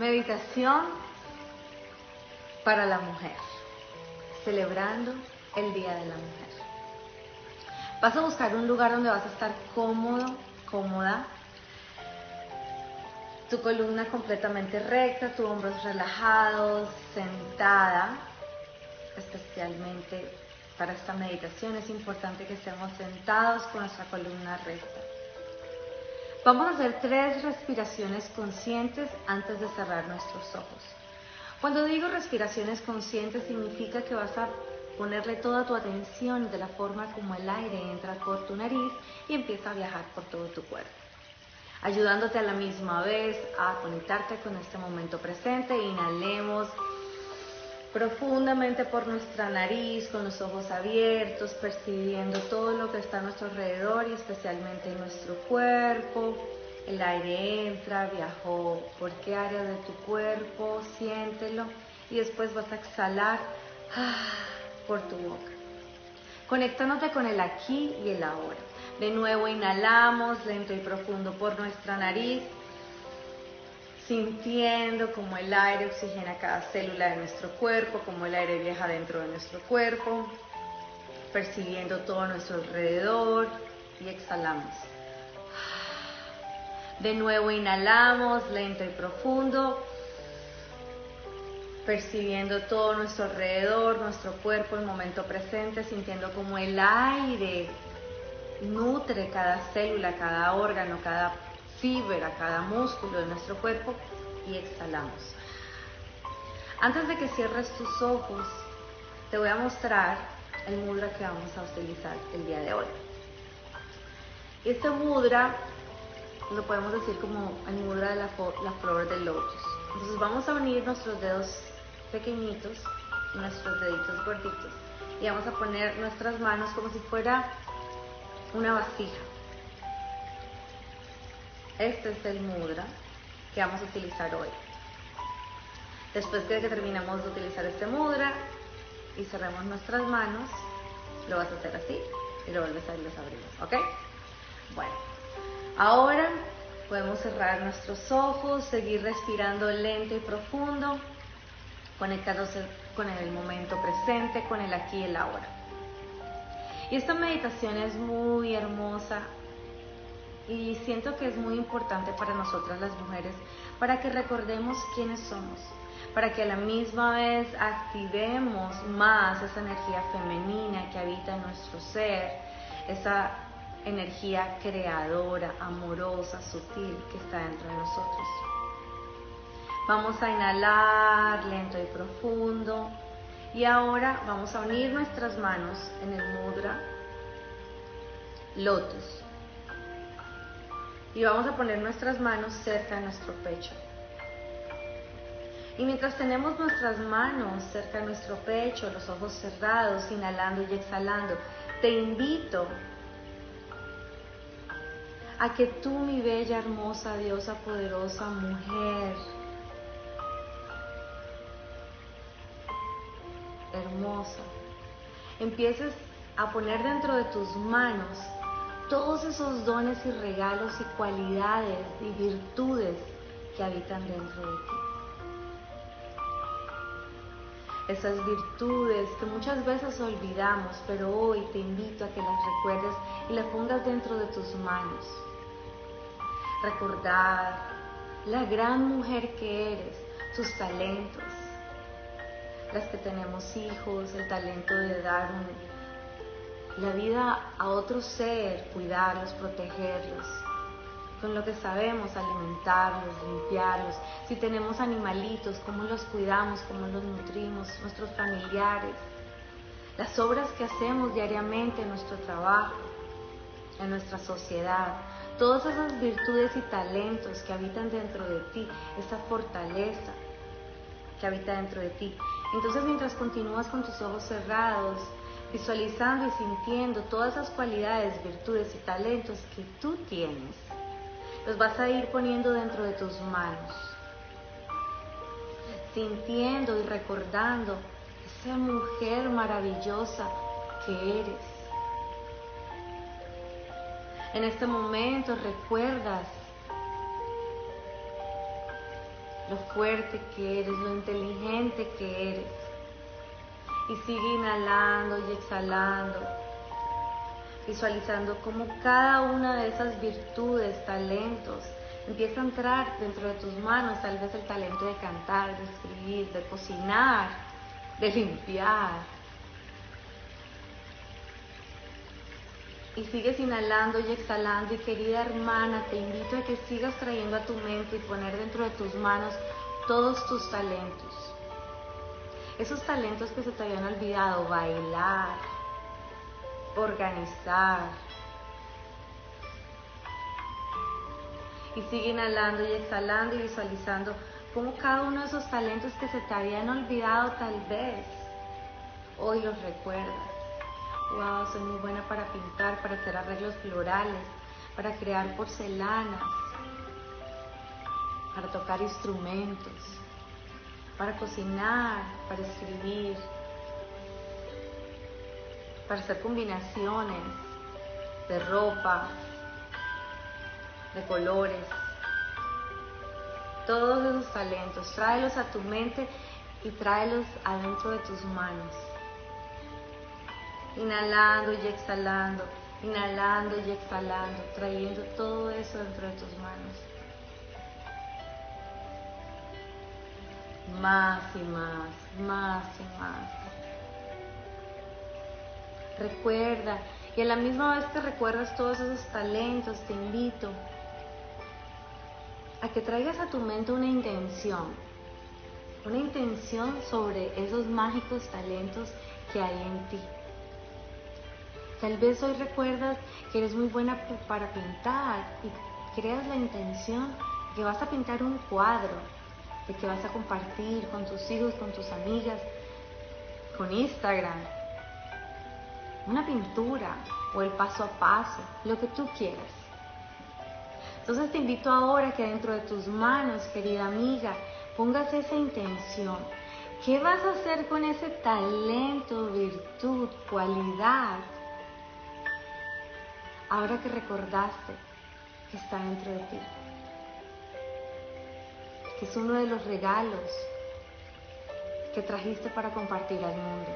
Meditación para la mujer, celebrando el Día de la Mujer. Vas a buscar un lugar donde vas a estar cómodo, cómoda, tu columna completamente recta, tus hombros relajados, sentada, especialmente para esta meditación es importante que estemos sentados con nuestra columna recta. Vamos a hacer tres respiraciones conscientes antes de cerrar nuestros ojos. Cuando digo respiraciones conscientes significa que vas a ponerle toda tu atención de la forma como el aire entra por tu nariz y empieza a viajar por todo tu cuerpo, ayudándote a la misma vez a conectarte con este momento presente. Inhalemos profundamente por nuestra nariz, con los ojos abiertos, percibiendo todo lo que está a nuestro alrededor y especialmente en nuestro cuerpo. El aire entra, viajó por qué área de tu cuerpo, siéntelo y después vas a exhalar ah, por tu boca. Conectándote con el aquí y el ahora. De nuevo inhalamos lento y profundo por nuestra nariz sintiendo como el aire oxigena cada célula de nuestro cuerpo, como el aire viaja dentro de nuestro cuerpo, percibiendo todo nuestro alrededor y exhalamos. De nuevo inhalamos lento y profundo, percibiendo todo nuestro alrededor, nuestro cuerpo, el momento presente, sintiendo como el aire nutre cada célula, cada órgano, cada fibra, cada músculo de nuestro cuerpo y exhalamos. Antes de que cierres tus ojos, te voy a mostrar el mudra que vamos a utilizar el día de hoy. Este mudra lo podemos decir como el mudra de la, flor del lotus. Entonces vamos a unir nuestros dedos pequeñitos nuestros deditos gorditos y vamos a poner nuestras manos como si fuera una vasija este es el mudra que vamos a utilizar hoy. Después de que terminemos de utilizar este mudra y cerremos nuestras manos, lo vas a hacer así y lo vuelves a ir abrimos, ¿ok? Bueno, ahora podemos cerrar nuestros ojos, seguir respirando lento y profundo, conectándose con el momento presente, con el aquí y el ahora. Y esta meditación es muy hermosa, y siento que es muy importante para nosotras las mujeres, para que recordemos quiénes somos, para que a la misma vez activemos más esa energía femenina que habita en nuestro ser, esa energía creadora, amorosa, sutil que está dentro de nosotros. Vamos a inhalar lento y profundo y ahora vamos a unir nuestras manos en el mudra lotus y vamos a poner nuestras manos cerca de nuestro pecho. Y mientras tenemos nuestras manos cerca de nuestro pecho, los ojos cerrados, inhalando y exhalando, te invito a que tú, mi bella, hermosa, diosa, poderosa mujer, hermosa, empieces a poner dentro de tus manos todos esos dones y regalos y cualidades y virtudes que habitan dentro de ti. Esas virtudes que muchas veces olvidamos, pero hoy te invito a que las recuerdes y las pongas dentro de tus manos. Recordar la gran mujer que eres, tus talentos, las que tenemos hijos, el talento de dar un la vida a otro ser, cuidarlos, protegerlos, con lo que sabemos, alimentarlos, limpiarlos. Si tenemos animalitos, cómo los cuidamos, cómo los nutrimos, nuestros familiares, las obras que hacemos diariamente en nuestro trabajo, en nuestra sociedad, todas esas virtudes y talentos que habitan dentro de ti, esa fortaleza que habita dentro de ti. Entonces mientras continúas con tus ojos cerrados, visualizando y sintiendo todas esas cualidades, virtudes y talentos que tú tienes, los vas a ir poniendo dentro de tus manos, sintiendo y recordando esa mujer maravillosa que eres. En este momento recuerdas lo fuerte que eres, lo inteligente que eres. Y sigue inhalando y exhalando, visualizando cómo cada una de esas virtudes, talentos, empieza a entrar dentro de tus manos, tal vez el talento de cantar, de escribir, de cocinar, de limpiar. Y sigues inhalando y exhalando y querida hermana, te invito a que sigas trayendo a tu mente y poner dentro de tus manos todos tus talentos. Esos talentos que se te habían olvidado, bailar, organizar, y sigue inhalando y exhalando y visualizando cómo cada uno de esos talentos que se te habían olvidado tal vez, hoy los recuerdas. Wow, soy muy buena para pintar, para hacer arreglos florales, para crear porcelanas, para tocar instrumentos, para cocinar, para escribir, para hacer combinaciones de ropa, de colores, todos esos talentos, tráelos a tu mente y tráelos adentro de tus manos. Inhalando y exhalando, inhalando y exhalando, trayendo todo eso dentro de tus manos. Más y más, más y más. Recuerda, y a la misma vez que recuerdas todos esos talentos, te invito a que traigas a tu mente una intención, una intención sobre esos mágicos talentos que hay en ti. Tal vez hoy recuerdas que eres muy buena para pintar y creas la intención que vas a pintar un cuadro, de que vas a compartir con tus hijos, con tus amigas, con Instagram, una pintura o el paso a paso, lo que tú quieras. Entonces te invito ahora que dentro de tus manos, querida amiga, pongas esa intención. ¿Qué vas a hacer con ese talento, virtud, cualidad? Ahora que recordaste que está dentro de ti. Que es uno de los regalos que trajiste para compartir al mundo.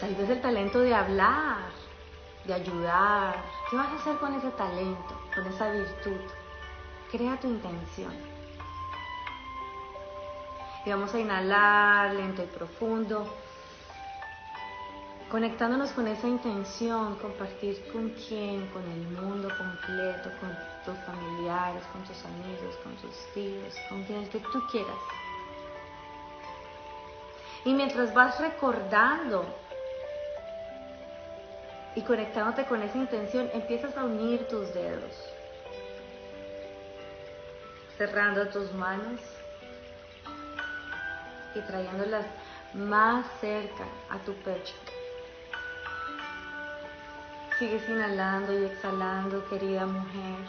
Tal vez el talento de hablar, de ayudar. ¿Qué vas a hacer con ese talento, con esa virtud? Crea tu intención. Y vamos a inhalar lento y profundo, conectándonos con esa intención, compartir con quién, con el mundo completo, con tus familiares, con tus amigos, con tus tíos, con quien que tú quieras. Y mientras vas recordando y conectándote con esa intención, empiezas a unir tus dedos, cerrando tus manos y trayéndolas más cerca a tu pecho. Sigues inhalando y exhalando, querida mujer,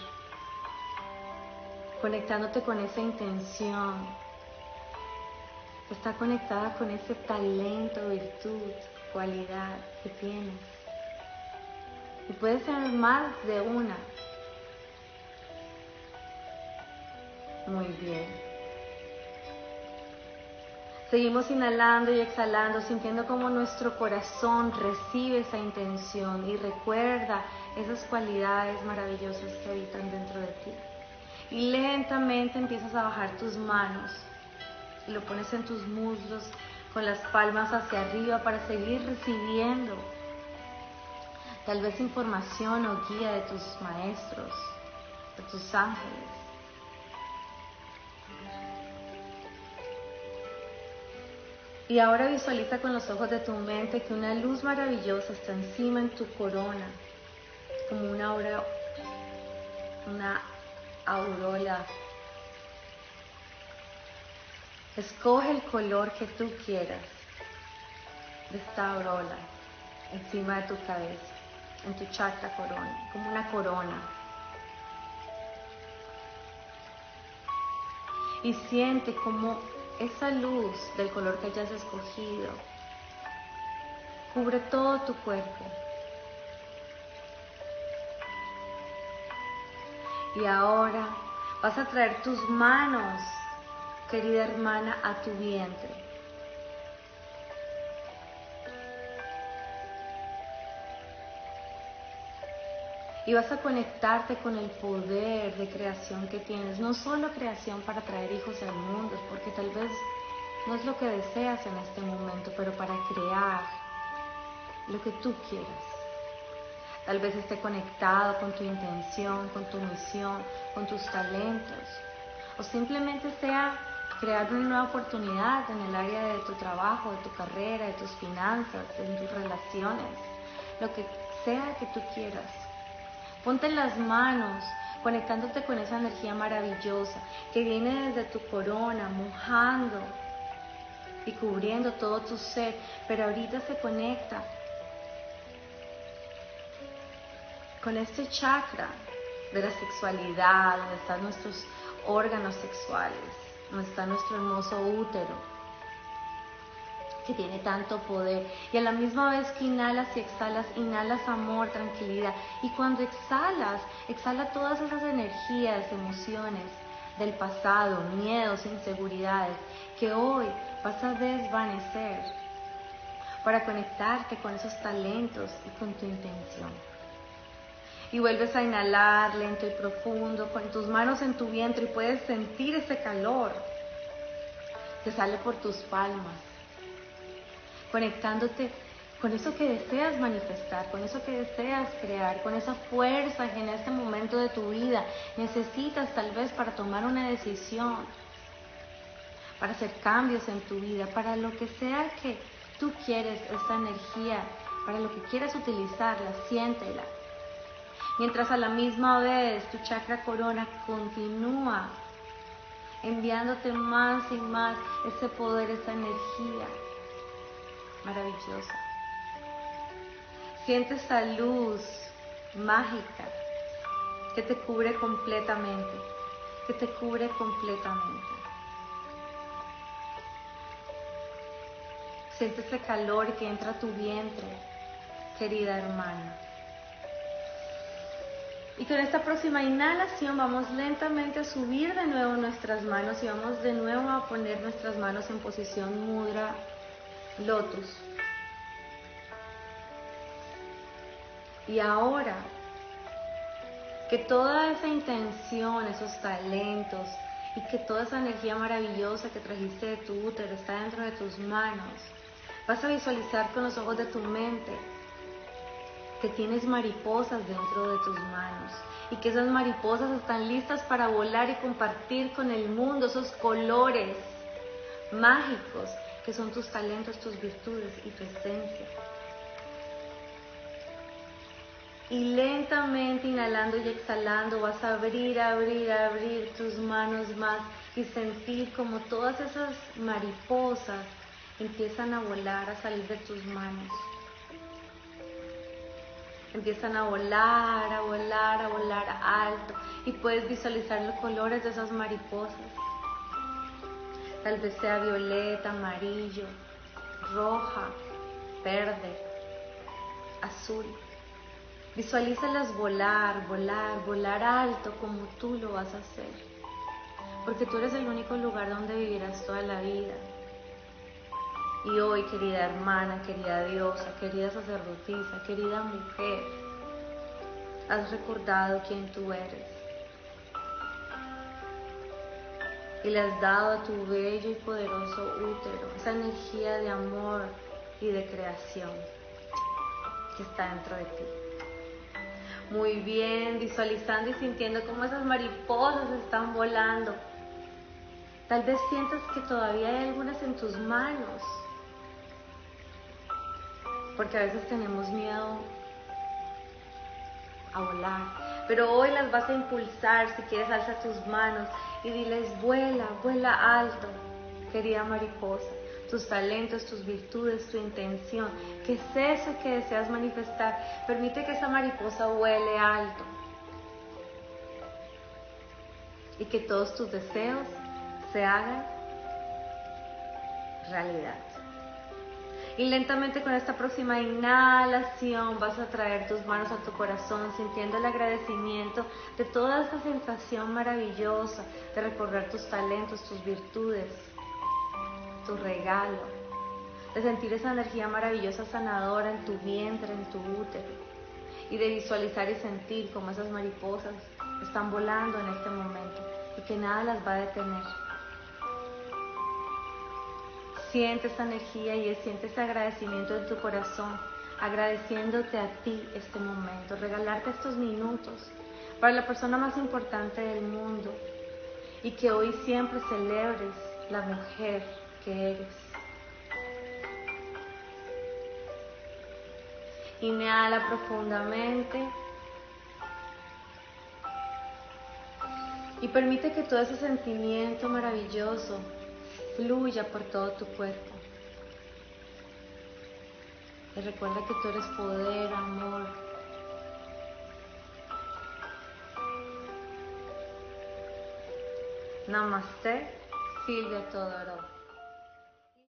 conectándote con esa intención. Está conectada con ese talento, virtud, cualidad que tienes. Y puede ser más de una. Muy bien. Seguimos inhalando y exhalando, sintiendo como nuestro corazón recibe esa intención y recuerda esas cualidades maravillosas que habitan dentro de ti. Y lentamente empiezas a bajar tus manos y lo pones en tus muslos con las palmas hacia arriba para seguir recibiendo tal vez información o guía de tus maestros, de tus ángeles. Y ahora visualiza con los ojos de tu mente que una luz maravillosa está encima en tu corona, como una aura, una aurola. Escoge el color que tú quieras de esta aurola encima de tu cabeza en tu chakra corona, como una corona. Y siente como esa luz del color que hayas escogido cubre todo tu cuerpo. Y ahora vas a traer tus manos, querida hermana, a tu vientre. Y vas a conectarte con el poder de creación que tienes. No solo creación para traer hijos al mundo, porque tal vez no es lo que deseas en este momento, pero para crear lo que tú quieras. Tal vez esté conectado con tu intención, con tu misión, con tus talentos. O simplemente sea crear una nueva oportunidad en el área de tu trabajo, de tu carrera, de tus finanzas, de tus relaciones. Lo que sea que tú quieras. Ponte las manos, conectándote con esa energía maravillosa que viene desde tu corona, mojando y cubriendo todo tu ser, pero ahorita se conecta con este chakra de la sexualidad, donde están nuestros órganos sexuales, donde está nuestro hermoso útero que tiene tanto poder. Y a la misma vez que inhalas y exhalas, inhalas amor, tranquilidad. Y cuando exhalas, exhala todas esas energías, emociones del pasado, miedos, inseguridades, que hoy vas a desvanecer para conectarte con esos talentos y con tu intención. Y vuelves a inhalar lento y profundo, con tus manos en tu vientre y puedes sentir ese calor que sale por tus palmas conectándote con eso que deseas manifestar, con eso que deseas crear, con esa fuerza que en este momento de tu vida necesitas tal vez para tomar una decisión, para hacer cambios en tu vida, para lo que sea que tú quieres, esa energía, para lo que quieras utilizarla, siéntela. Mientras a la misma vez tu chakra corona continúa enviándote más y más ese poder, esa energía maravillosa. Siente esa luz mágica que te cubre completamente, que te cubre completamente. Siente ese calor que entra a tu vientre, querida hermana. Y con esta próxima inhalación vamos lentamente a subir de nuevo nuestras manos y vamos de nuevo a poner nuestras manos en posición mudra lotus. Y ahora que toda esa intención, esos talentos y que toda esa energía maravillosa que trajiste de tu útero está dentro de tus manos, vas a visualizar con los ojos de tu mente que tienes mariposas dentro de tus manos y que esas mariposas están listas para volar y compartir con el mundo esos colores mágicos que son tus talentos, tus virtudes y tu esencia. Y lentamente inhalando y exhalando vas a abrir, abrir, abrir tus manos más y sentir como todas esas mariposas empiezan a volar, a salir de tus manos. Empiezan a volar, a volar, a volar alto y puedes visualizar los colores de esas mariposas tal vez sea violeta, amarillo, roja, verde, azul. Visualízalas volar, volar, volar alto como tú lo vas a hacer. Porque tú eres el único lugar donde vivirás toda la vida. Y hoy, querida hermana, querida diosa, querida sacerdotisa, querida mujer, has recordado quién tú eres y le has dado a tu bello y poderoso útero esa energía de amor y de creación que está dentro de ti. Muy bien, visualizando y sintiendo cómo esas mariposas están volando. Tal vez sientas que todavía hay algunas en tus manos, porque a veces tenemos miedo a pero hoy las vas a impulsar, si quieres alza tus manos y diles, vuela, vuela alto, querida mariposa, tus talentos, tus virtudes, tu intención, que es eso que deseas manifestar. Permite que esa mariposa vuele alto y que todos tus deseos se hagan realidad. Y lentamente con esta próxima inhalación vas a traer tus manos a tu corazón sintiendo el agradecimiento de toda esta sensación maravillosa de recorrer tus talentos, tus virtudes, tu regalo, de sentir esa energía maravillosa sanadora en tu vientre, en tu útero y de visualizar y sentir como esas mariposas están volando en este momento y que nada las va a detener. Siente esa energía y siente ese agradecimiento en tu corazón, agradeciéndote a ti este momento, regalarte estos minutos para la persona más importante del mundo y que hoy siempre celebres la mujer que eres. Inhala profundamente. Y permite que todo ese sentimiento maravilloso fluya por todo tu cuerpo. Y recuerda que tú eres poder, amor. Namaste, Silvia Todorov.